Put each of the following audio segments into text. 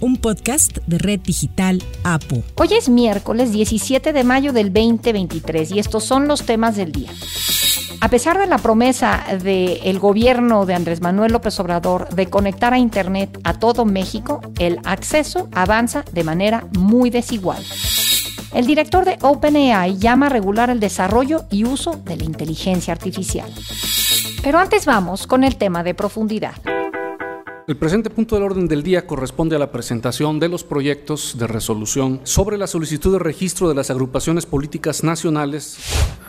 un podcast de Red Digital APO. Hoy es miércoles 17 de mayo del 2023 y estos son los temas del día. A pesar de la promesa del gobierno de Andrés Manuel López Obrador de conectar a Internet a todo México, el acceso avanza de manera muy desigual. El director de OpenAI llama a regular el desarrollo y uso de la inteligencia artificial. Pero antes vamos con el tema de profundidad. El presente punto del orden del día corresponde a la presentación de los proyectos de resolución sobre la solicitud de registro de las agrupaciones políticas nacionales.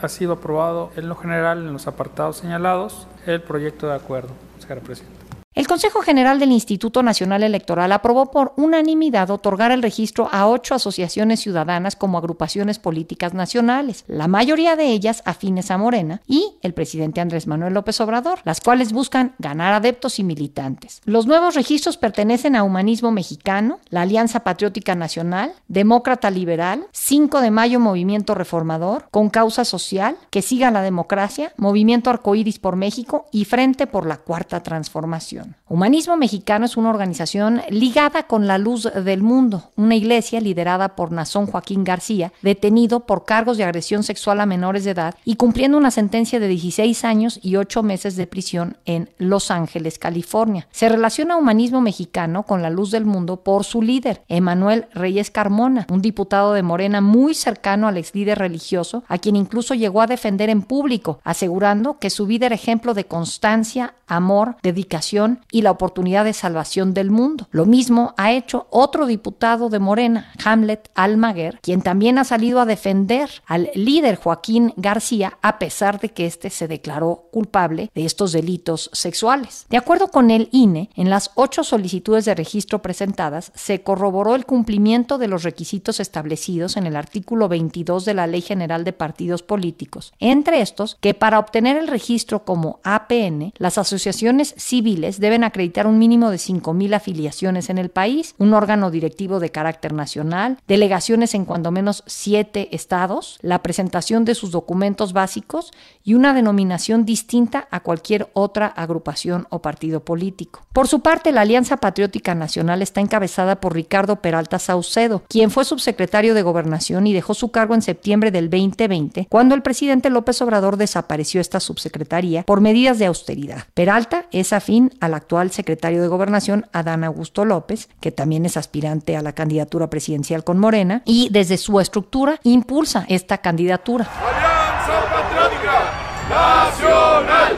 Ha sido aprobado en lo general en los apartados señalados el proyecto de acuerdo, señora Presidenta. El Consejo General del Instituto Nacional Electoral aprobó por unanimidad otorgar el registro a ocho asociaciones ciudadanas como agrupaciones políticas nacionales, la mayoría de ellas afines a Morena y el presidente Andrés Manuel López Obrador, las cuales buscan ganar adeptos y militantes. Los nuevos registros pertenecen a Humanismo Mexicano, la Alianza Patriótica Nacional, Demócrata Liberal, 5 de Mayo Movimiento Reformador, Con Causa Social, Que Siga la Democracia, Movimiento Arcoíris por México y Frente por la Cuarta Transformación. Humanismo Mexicano es una organización ligada con la luz del mundo, una iglesia liderada por Nazón Joaquín García, detenido por cargos de agresión sexual a menores de edad y cumpliendo una sentencia de 16 años y 8 meses de prisión en Los Ángeles, California. Se relaciona Humanismo Mexicano con la luz del mundo por su líder, Emanuel Reyes Carmona, un diputado de Morena muy cercano al ex líder religioso, a quien incluso llegó a defender en público, asegurando que su vida era ejemplo de constancia, amor, dedicación y la oportunidad de salvación del mundo. Lo mismo ha hecho otro diputado de Morena, Hamlet Almaguer, quien también ha salido a defender al líder Joaquín García a pesar de que éste se declaró culpable de estos delitos sexuales. De acuerdo con el INE, en las ocho solicitudes de registro presentadas se corroboró el cumplimiento de los requisitos establecidos en el artículo 22 de la Ley General de Partidos Políticos, entre estos que para obtener el registro como APN, las asociaciones civiles deben acreditar un mínimo de 5.000 afiliaciones en el país, un órgano directivo de carácter nacional, delegaciones en cuando menos siete estados, la presentación de sus documentos básicos y una denominación distinta a cualquier otra agrupación o partido político. Por su parte, la Alianza Patriótica Nacional está encabezada por Ricardo Peralta Saucedo, quien fue subsecretario de Gobernación y dejó su cargo en septiembre del 2020, cuando el presidente López Obrador desapareció esta subsecretaría por medidas de austeridad. Peralta es afín a al actual secretario de Gobernación, Adán Augusto López, que también es aspirante a la candidatura presidencial con Morena, y desde su estructura impulsa esta candidatura. Alianza Patriótica Nacional,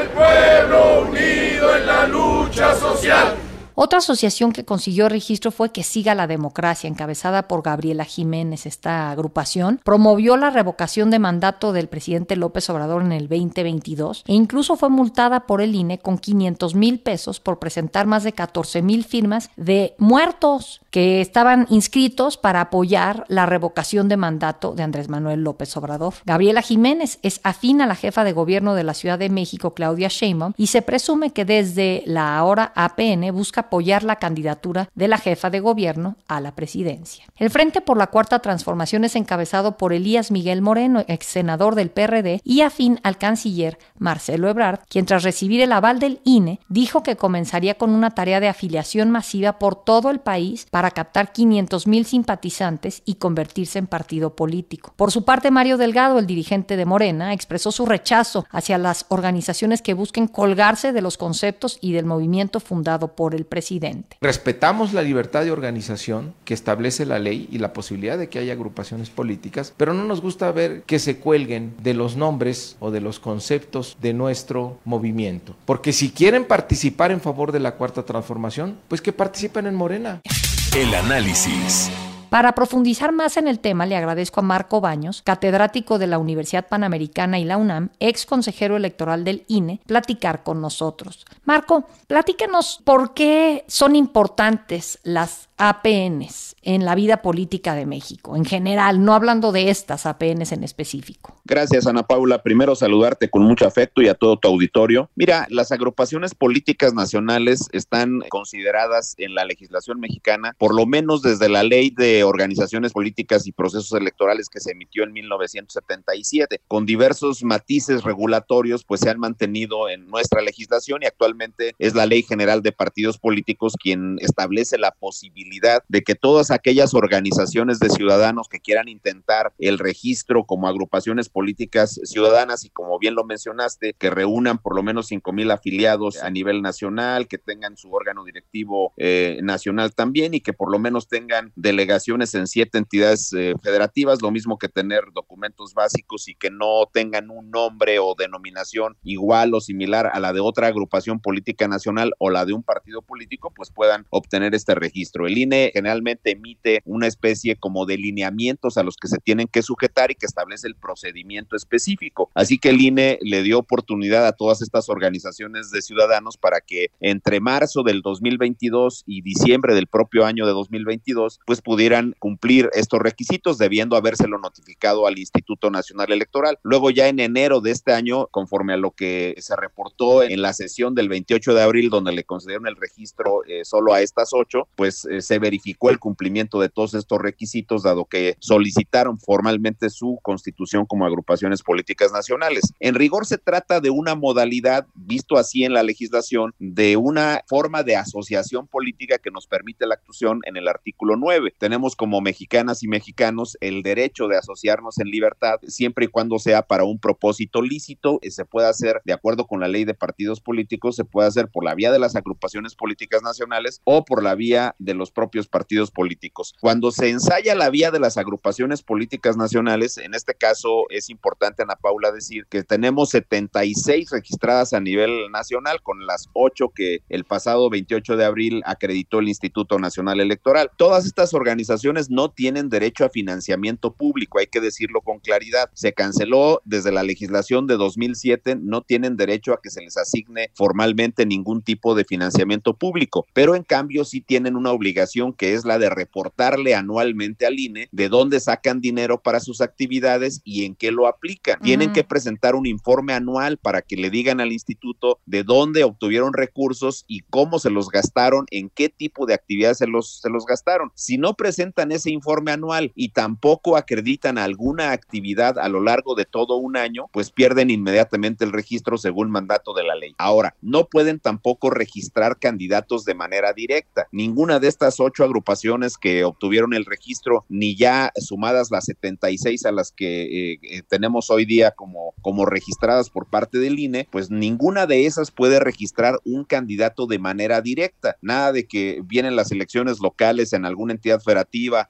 el pueblo unido en la lucha social. Otra asociación que consiguió registro fue Que Siga la Democracia, encabezada por Gabriela Jiménez. Esta agrupación promovió la revocación de mandato del presidente López Obrador en el 2022 e incluso fue multada por el INE con 500 mil pesos por presentar más de 14 mil firmas de muertos que estaban inscritos para apoyar la revocación de mandato de Andrés Manuel López Obrador. Gabriela Jiménez es afín a la jefa de gobierno de la Ciudad de México, Claudia Sheinbaum, y se presume que desde la ahora APN busca apoyar la candidatura de la jefa de gobierno a la presidencia. El Frente por la Cuarta Transformación es encabezado por Elías Miguel Moreno, ex senador del PRD, y afín al canciller Marcelo Ebrard, quien tras recibir el aval del INE dijo que comenzaría con una tarea de afiliación masiva por todo el país para captar 500 mil simpatizantes y convertirse en partido político. Por su parte, Mario Delgado, el dirigente de Morena, expresó su rechazo hacia las organizaciones que busquen colgarse de los conceptos y del movimiento fundado por el presidente Respetamos la libertad de organización que establece la ley y la posibilidad de que haya agrupaciones políticas, pero no nos gusta ver que se cuelguen de los nombres o de los conceptos de nuestro movimiento. Porque si quieren participar en favor de la cuarta transformación, pues que participen en Morena. El análisis. Para profundizar más en el tema, le agradezco a Marco Baños, catedrático de la Universidad Panamericana y la UNAM, ex consejero electoral del INE, platicar con nosotros. Marco, platícanos por qué son importantes las APNs en la vida política de México, en general, no hablando de estas APNs en específico. Gracias, Ana Paula. Primero saludarte con mucho afecto y a todo tu auditorio. Mira, las agrupaciones políticas nacionales están consideradas en la legislación mexicana, por lo menos desde la ley de organizaciones políticas y procesos electorales que se emitió en 1977, con diversos matices regulatorios, pues se han mantenido en nuestra legislación y actualmente es la Ley General de Partidos Políticos quien establece la posibilidad de que todas aquellas organizaciones de ciudadanos que quieran intentar el registro como agrupaciones políticas ciudadanas y como bien lo mencionaste, que reúnan por lo menos cinco mil afiliados a nivel nacional, que tengan su órgano directivo eh, nacional también y que por lo menos tengan delegaciones en siete entidades eh, federativas, lo mismo que tener documentos básicos y que no tengan un nombre o denominación igual o similar a la de otra agrupación política nacional o la de un partido político, pues puedan obtener este registro. El INE generalmente emite una especie como de lineamientos a los que se tienen que sujetar y que establece el procedimiento específico. Así que el INE le dio oportunidad a todas estas organizaciones de ciudadanos para que entre marzo del 2022 y diciembre del propio año de 2022, pues pudieran cumplir estos requisitos, debiendo habérselo notificado al Instituto Nacional Electoral. Luego ya en enero de este año, conforme a lo que se reportó en la sesión del 28 de abril, donde le concedieron el registro eh, solo a estas ocho, pues eh, se verificó el cumplimiento de todos estos requisitos, dado que solicitaron formalmente su constitución como agrupaciones políticas nacionales. En rigor se trata de una modalidad, visto así en la legislación, de una forma de asociación política que nos permite la actuación en el artículo 9. Tenemos como mexicanas y mexicanos el derecho de asociarnos en libertad siempre y cuando sea para un propósito lícito, y se puede hacer de acuerdo con la ley de partidos políticos, se puede hacer por la vía de las agrupaciones políticas nacionales o por la vía de los propios partidos políticos. Cuando se ensaya la vía de las agrupaciones políticas nacionales, en este caso es importante, Ana Paula, decir que tenemos 76 registradas a nivel nacional, con las ocho que el pasado 28 de abril acreditó el Instituto Nacional Electoral. Todas estas organizaciones no tienen derecho a financiamiento público, hay que decirlo con claridad. Se canceló desde la legislación de 2007, no tienen derecho a que se les asigne formalmente ningún tipo de financiamiento público, pero en cambio sí tienen una obligación que es la de reportarle anualmente al INE de dónde sacan dinero para sus actividades y en qué lo aplican. Tienen que presentar un informe anual para que le digan al instituto de dónde obtuvieron recursos y cómo se los gastaron, en qué tipo de actividades se los, se los gastaron. Si no presentan ese informe anual y tampoco acreditan alguna actividad a lo largo de todo un año, pues pierden inmediatamente el registro según mandato de la ley. Ahora, no pueden tampoco registrar candidatos de manera directa. Ninguna de estas ocho agrupaciones que obtuvieron el registro, ni ya sumadas las 76 a las que eh, eh, tenemos hoy día como, como registradas por parte del INE, pues ninguna de esas puede registrar un candidato de manera directa. Nada de que vienen las elecciones locales en alguna entidad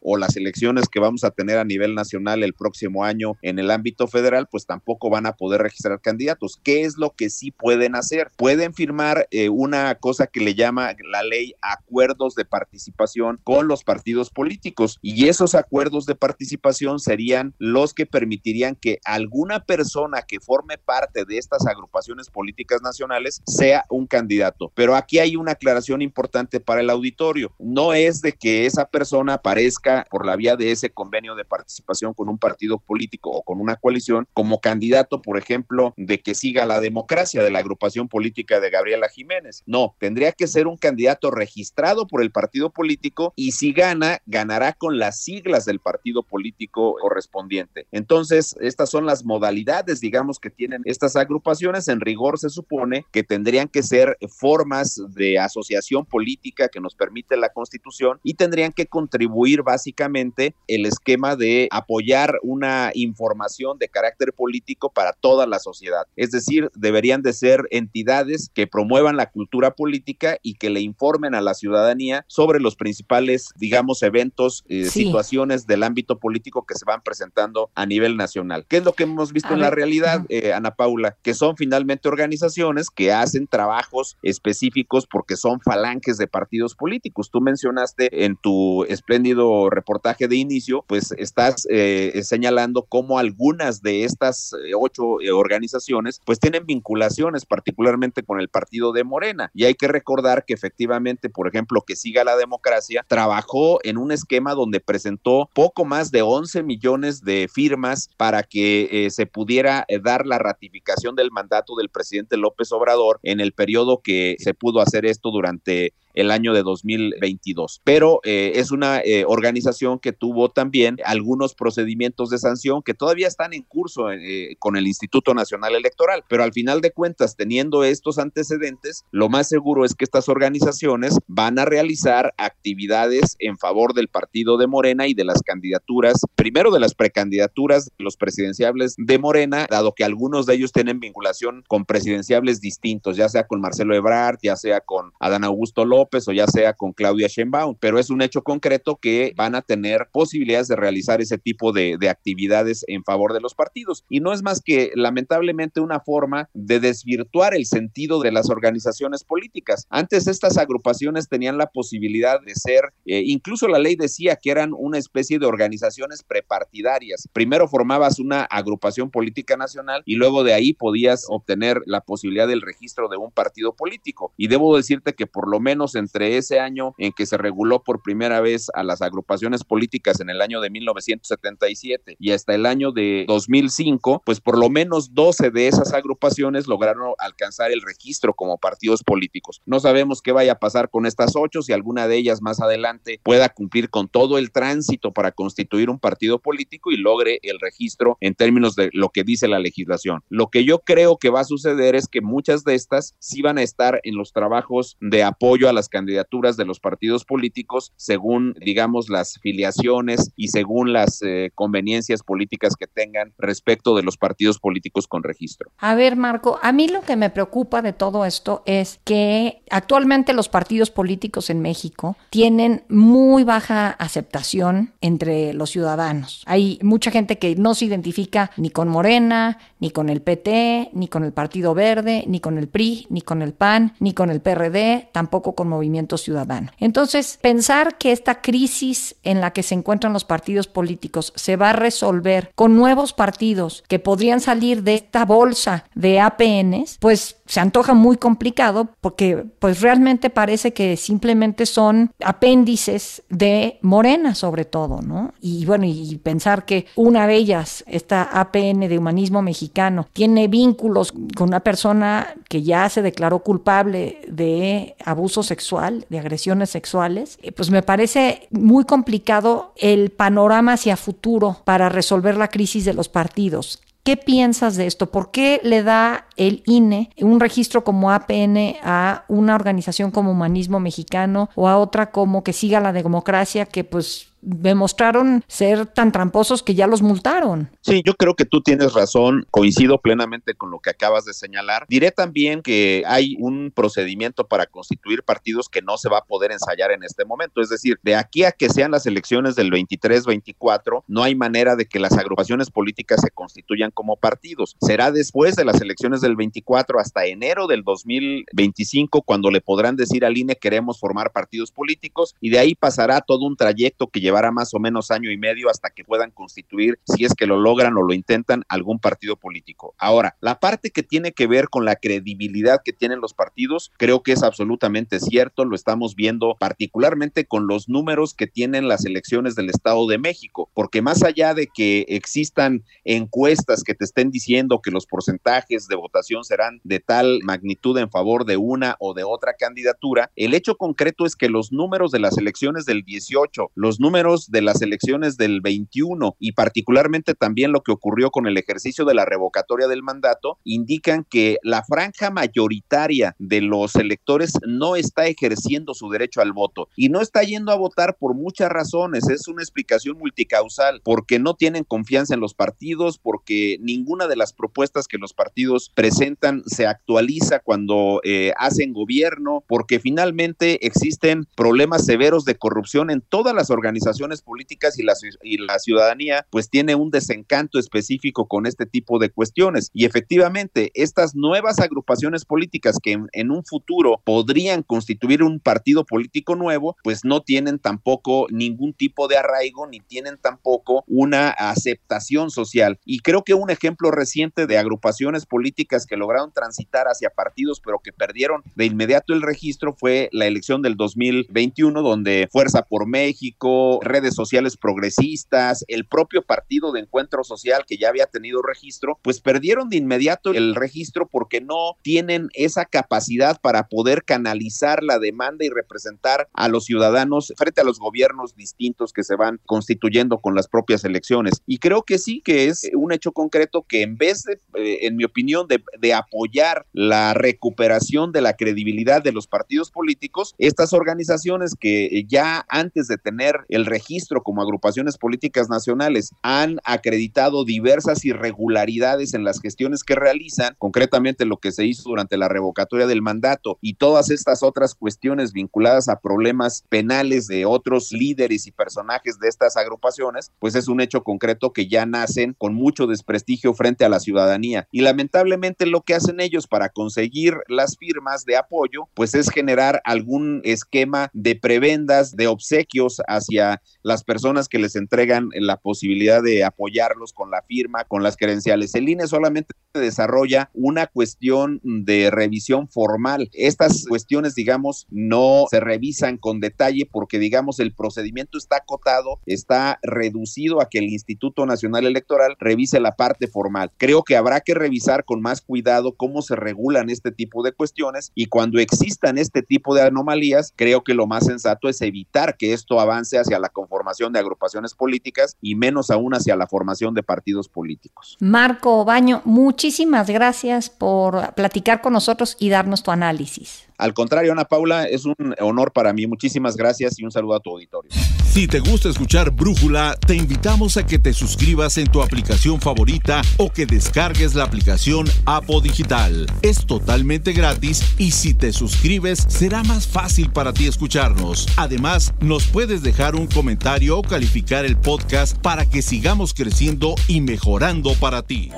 o las elecciones que vamos a tener a nivel nacional el próximo año en el ámbito federal, pues tampoco van a poder registrar candidatos. ¿Qué es lo que sí pueden hacer? Pueden firmar eh, una cosa que le llama la ley acuerdos de participación con los partidos políticos y esos acuerdos de participación serían los que permitirían que alguna persona que forme parte de estas agrupaciones políticas nacionales sea un candidato. Pero aquí hay una aclaración importante para el auditorio. No es de que esa persona aparezca por la vía de ese convenio de participación con un partido político o con una coalición como candidato, por ejemplo, de que siga la democracia de la agrupación política de Gabriela Jiménez. No, tendría que ser un candidato registrado por el partido político y si gana, ganará con las siglas del partido político correspondiente. Entonces, estas son las modalidades, digamos, que tienen estas agrupaciones. En rigor se supone que tendrían que ser formas de asociación política que nos permite la Constitución y tendrían que contribuir básicamente el esquema de apoyar una información de carácter político para toda la sociedad. Es decir, deberían de ser entidades que promuevan la cultura política y que le informen a la ciudadanía sobre los principales, digamos, eventos, eh, situaciones del ámbito político que se van presentando a nivel nacional. ¿Qué es lo que hemos visto en la realidad, eh, Ana Paula? Que son finalmente organizaciones que hacen trabajos específicos porque son falanges de partidos políticos. Tú mencionaste en tu espléndida reportaje de inicio, pues estás eh, señalando cómo algunas de estas eh, ocho eh, organizaciones pues tienen vinculaciones particularmente con el partido de Morena. Y hay que recordar que efectivamente, por ejemplo, que siga la democracia, trabajó en un esquema donde presentó poco más de 11 millones de firmas para que se pudiera dar la ratificación del mandato del presidente López Obrador en el periodo que se pudo hacer esto durante el año de 2022. Pero eh, es una eh, organización que tuvo también algunos procedimientos de sanción que todavía están en curso eh, con el Instituto Nacional Electoral. Pero al final de cuentas, teniendo estos antecedentes, lo más seguro es que estas organizaciones van a realizar actividades en favor del partido de Morena y de las candidaturas, primero de las precandidaturas los presidenciables de Morena, dado que algunos de ellos tienen vinculación con presidenciables distintos, ya sea con Marcelo Ebrard, ya sea con Adán Augusto López, o ya sea con Claudia Sheinbaum, pero es un hecho concreto que van a tener posibilidades de realizar ese tipo de, de actividades en favor de los partidos. Y no es más que lamentablemente una forma de desvirtuar el sentido de las organizaciones políticas. Antes estas agrupaciones tenían la posibilidad de ser, eh, incluso la ley decía que eran una especie de organizaciones prepartidarias. Primero formabas una agrupación política nacional y luego de ahí podías obtener la posibilidad del registro de un partido político. Y debo decirte que por lo menos entre ese año en que se reguló por primera vez a las agrupaciones políticas en el año de 1977 y hasta el año de 2005, pues por lo menos 12 de esas agrupaciones lograron alcanzar el registro como partidos políticos. No sabemos qué vaya a pasar con estas ocho, si alguna de ellas más adelante pueda cumplir con todo el tránsito para constituir un partido político y logre el registro en términos de lo que dice la legislación. Lo que yo creo que va a suceder es que muchas de estas sí van a estar en los trabajos de apoyo a las candidaturas de los partidos políticos según, digamos, las filiaciones y según las eh, conveniencias políticas que tengan respecto de los partidos políticos con registro. A ver, Marco, a mí lo que me preocupa de todo esto es que actualmente los partidos políticos en México tienen muy baja aceptación entre los ciudadanos. Hay mucha gente que no se identifica ni con Morena, ni con el PT, ni con el Partido Verde, ni con el PRI, ni con el PAN, ni con el PRD, tampoco con movimiento ciudadano. Entonces, pensar que esta crisis en la que se encuentran los partidos políticos se va a resolver con nuevos partidos que podrían salir de esta bolsa de APNs, pues se antoja muy complicado porque pues realmente parece que simplemente son apéndices de Morena sobre todo, ¿no? Y bueno, y pensar que una de ellas, esta APN de humanismo mexicano, tiene vínculos con una persona que ya se declaró culpable de abuso sexual, de agresiones sexuales, eh, pues me parece muy complicado el panorama hacia futuro para resolver la crisis de los partidos. ¿Qué piensas de esto? ¿Por qué le da el INE un registro como APN a una organización como Humanismo Mexicano o a otra como que siga la democracia que pues demostraron ser tan tramposos que ya los multaron. Sí, yo creo que tú tienes razón, coincido plenamente con lo que acabas de señalar. Diré también que hay un procedimiento para constituir partidos que no se va a poder ensayar en este momento, es decir, de aquí a que sean las elecciones del 23-24, no hay manera de que las agrupaciones políticas se constituyan como partidos. Será después de las elecciones del 24 hasta enero del 2025 cuando le podrán decir al INE queremos formar partidos políticos y de ahí pasará todo un trayecto que llevará más o menos año y medio hasta que puedan constituir, si es que lo logran o lo intentan, algún partido político. Ahora, la parte que tiene que ver con la credibilidad que tienen los partidos, creo que es absolutamente cierto, lo estamos viendo particularmente con los números que tienen las elecciones del Estado de México, porque más allá de que existan encuestas que te estén diciendo que los porcentajes de votación serán de tal magnitud en favor de una o de otra candidatura, el hecho concreto es que los números de las elecciones del 18, los números de las elecciones del 21 y particularmente también lo que ocurrió con el ejercicio de la revocatoria del mandato, indican que la franja mayoritaria de los electores no está ejerciendo su derecho al voto y no está yendo a votar por muchas razones. Es una explicación multicausal, porque no tienen confianza en los partidos, porque ninguna de las propuestas que los partidos presentan se actualiza cuando eh, hacen gobierno, porque finalmente existen problemas severos de corrupción en todas las organizaciones organizaciones políticas y la, y la ciudadanía pues tiene un desencanto específico con este tipo de cuestiones. Y efectivamente, estas nuevas agrupaciones políticas que en, un futuro podrían constituir un partido político nuevo, pues no tienen tampoco ningún tipo de arraigo ni tienen tampoco una aceptación social. Y creo que un ejemplo reciente de agrupaciones políticas que lograron transitar hacia partidos pero que perdieron de inmediato el registro fue la elección del 2021 donde Fuerza por México, redes sociales progresistas, el propio partido de encuentro social que ya había tenido registro, pues perdieron de inmediato el registro porque no tienen esa capacidad para poder canalizar la demanda y representar a los ciudadanos frente a los gobiernos distintos que se van constituyendo con las propias elecciones. Y creo que sí que es un hecho concreto que en vez de, eh, en mi opinión, de, de apoyar la recuperación de la credibilidad de los partidos políticos, estas organizaciones que ya antes de tener el registro como agrupaciones políticas nacionales han acreditado diversas irregularidades en las gestiones que realizan, concretamente lo que se hizo durante la revocatoria del mandato y todas estas otras cuestiones vinculadas a problemas penales de otros líderes y personajes de estas agrupaciones, pues es un hecho concreto que ya nacen con mucho desprestigio frente a la ciudadanía. Y lamentablemente lo que hacen ellos para conseguir las firmas de apoyo, pues es generar algún esquema de prebendas, de obsequios hacia las personas que les entregan la posibilidad de apoyarlos con la firma, con las credenciales. El INE solamente desarrolla una cuestión de revisión formal. Estas cuestiones, digamos, no se revisan con detalle porque, digamos, el procedimiento está acotado, está reducido a que el Instituto Nacional Electoral revise la parte formal. Creo que habrá que revisar con más cuidado cómo se regulan este tipo de cuestiones y cuando existan este tipo de anomalías, creo que lo más sensato es evitar que esto avance hacia la conformación de agrupaciones políticas y menos aún hacia la formación de partidos políticos. Marco Baño, muchísimas gracias por platicar con nosotros y darnos tu análisis. Al contrario, Ana Paula, es un honor para mí. Muchísimas gracias y un saludo a tu auditorio. Si te gusta escuchar Brújula, te invitamos a que te suscribas en tu aplicación favorita o que descargues la aplicación Apo Digital. Es totalmente gratis y si te suscribes será más fácil para ti escucharnos. Además, nos puedes dejar un comentario o calificar el podcast para que sigamos creciendo y mejorando para ti.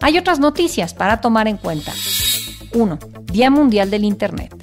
Hay otras noticias para tomar en cuenta. 1. Día Mundial del Internet.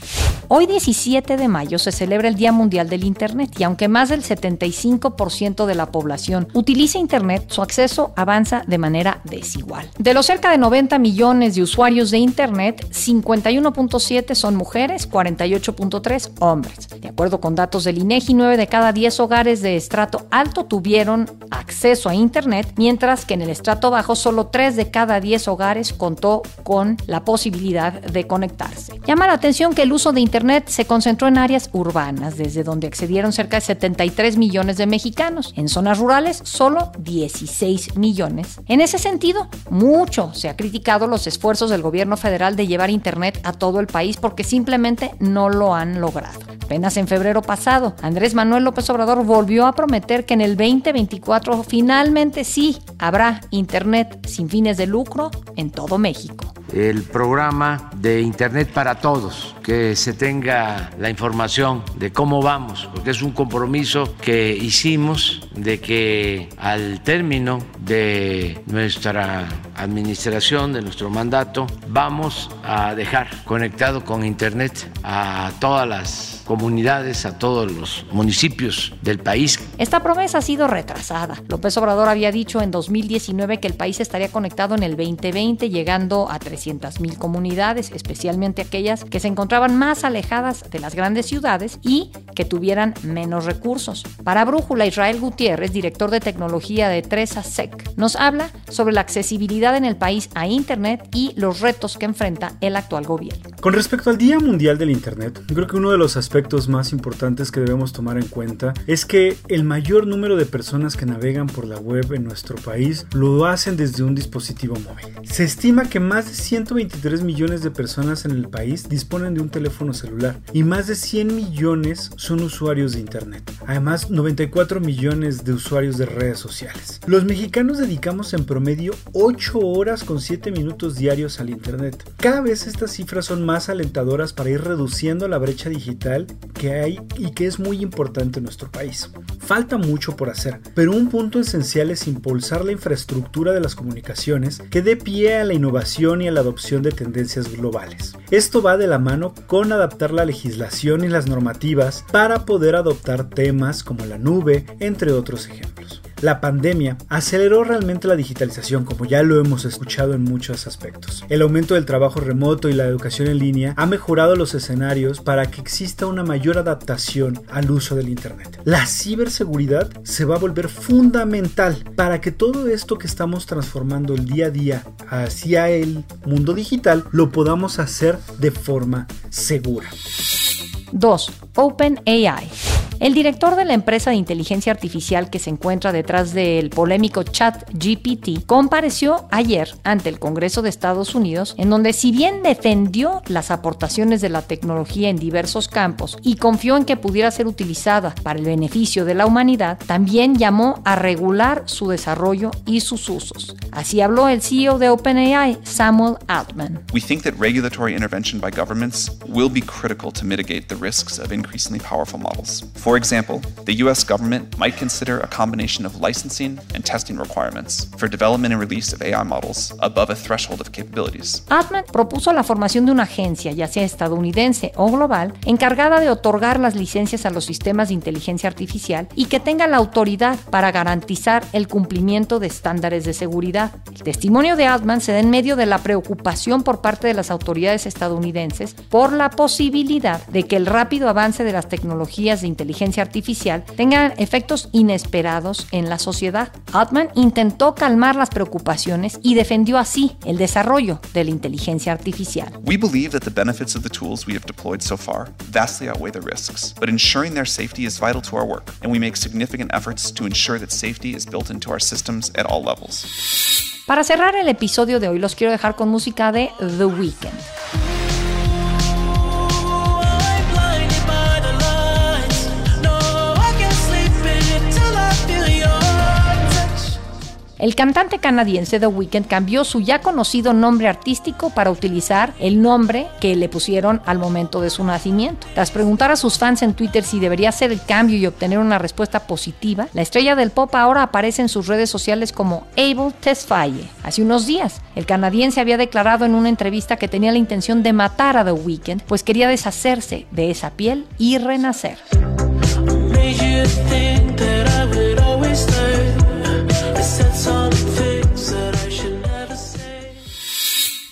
Hoy 17 de mayo se celebra el Día Mundial del Internet y aunque más del 75% de la población utiliza Internet, su acceso avanza de manera desigual. De los cerca de 90 millones de usuarios de Internet, 51.7 son mujeres, 48.3 hombres. De acuerdo con datos del INEGI, 9 de cada 10 hogares de estrato alto tuvieron acceso a Internet, mientras que en el estrato bajo solo 3 de cada 10 hogares contó con la posibilidad de conectarse. Llama la atención que el uso de Internet Internet se concentró en áreas urbanas, desde donde accedieron cerca de 73 millones de mexicanos. En zonas rurales, solo 16 millones. En ese sentido, mucho se ha criticado los esfuerzos del gobierno federal de llevar Internet a todo el país porque simplemente no lo han logrado. Apenas en febrero pasado, Andrés Manuel López Obrador volvió a prometer que en el 2024 finalmente sí habrá Internet sin fines de lucro en todo México el programa de Internet para Todos, que se tenga la información de cómo vamos, porque es un compromiso que hicimos de que al término de nuestra administración, de nuestro mandato, vamos a dejar conectado con Internet a todas las comunidades, a todos los municipios del país. Esta promesa ha sido retrasada. López Obrador había dicho en 2019 que el país estaría conectado en el 2020, llegando a 300 mil comunidades, especialmente aquellas que se encontraban más alejadas de las grandes ciudades y que tuvieran menos recursos. Para Brújula, Israel Gutiérrez, director de tecnología de Tresa Sec, nos habla sobre la accesibilidad en el país a Internet y los retos que enfrenta el actual gobierno. Con respecto al Día Mundial del Internet, creo que uno de los aspectos más importantes que debemos tomar en cuenta es que el mayor número de personas que navegan por la web en nuestro país lo hacen desde un dispositivo móvil. Se estima que más de 123 millones de personas en el país disponen de un teléfono celular y más de 100 millones son usuarios de Internet. Además, 94 millones de usuarios de redes sociales. Los mexicanos dedicamos en promedio 8 8 horas con 7 minutos diarios al Internet. Cada vez estas cifras son más alentadoras para ir reduciendo la brecha digital que hay y que es muy importante en nuestro país. Falta mucho por hacer, pero un punto esencial es impulsar la infraestructura de las comunicaciones que dé pie a la innovación y a la adopción de tendencias globales. Esto va de la mano con adaptar la legislación y las normativas para poder adoptar temas como la nube, entre otros ejemplos. La pandemia aceleró realmente la digitalización, como ya lo hemos escuchado en muchos aspectos. El aumento del trabajo remoto y la educación en línea ha mejorado los escenarios para que exista una mayor adaptación al uso del Internet. La ciberseguridad se va a volver fundamental para que todo esto que estamos transformando el día a día hacia el mundo digital lo podamos hacer de forma segura. 2. OpenAI. El director de la empresa de inteligencia artificial que se encuentra detrás del polémico chat GPT compareció ayer ante el Congreso de Estados Unidos, en donde si bien defendió las aportaciones de la tecnología en diversos campos y confió en que pudiera ser utilizada para el beneficio de la humanidad, también llamó a regular su desarrollo y sus usos. Así habló el CEO de OpenAI, Samuel Altman. We think that regulatory intervention by governments will be critical to mitigate the risks of increasingly powerful models. For example, the US government might consider a combination of licensing and testing requirements for development and release of AI models above a threshold of capabilities. Altman propuso la formación de una agencia, ya sea estadounidense o global, encargada de otorgar las licencias a los sistemas de inteligencia artificial y que tenga la autoridad para garantizar el cumplimiento de estándares de seguridad. El testimonio de Altman se da en medio de la preocupación por parte de las autoridades estadounidenses por la posibilidad de que el rápido avance de las tecnologías de inteligencia artificial tengan efectos inesperados en la sociedad. Altman intentó calmar las preocupaciones y defendió así el desarrollo de la inteligencia artificial. We believe that the benefits of the tools we have deployed so far vastly outweigh the risks, but ensuring their safety is vital to our work, and we make significant efforts to ensure that safety is built into our systems at all levels. Para cerrar el episodio de hoy los quiero dejar con música de The Weeknd. El cantante canadiense The Weeknd cambió su ya conocido nombre artístico para utilizar el nombre que le pusieron al momento de su nacimiento. Tras preguntar a sus fans en Twitter si debería hacer el cambio y obtener una respuesta positiva, la estrella del pop ahora aparece en sus redes sociales como Abel Tesfaye. Hace unos días, el canadiense había declarado en una entrevista que tenía la intención de matar a The Weeknd, pues quería deshacerse de esa piel y renacer.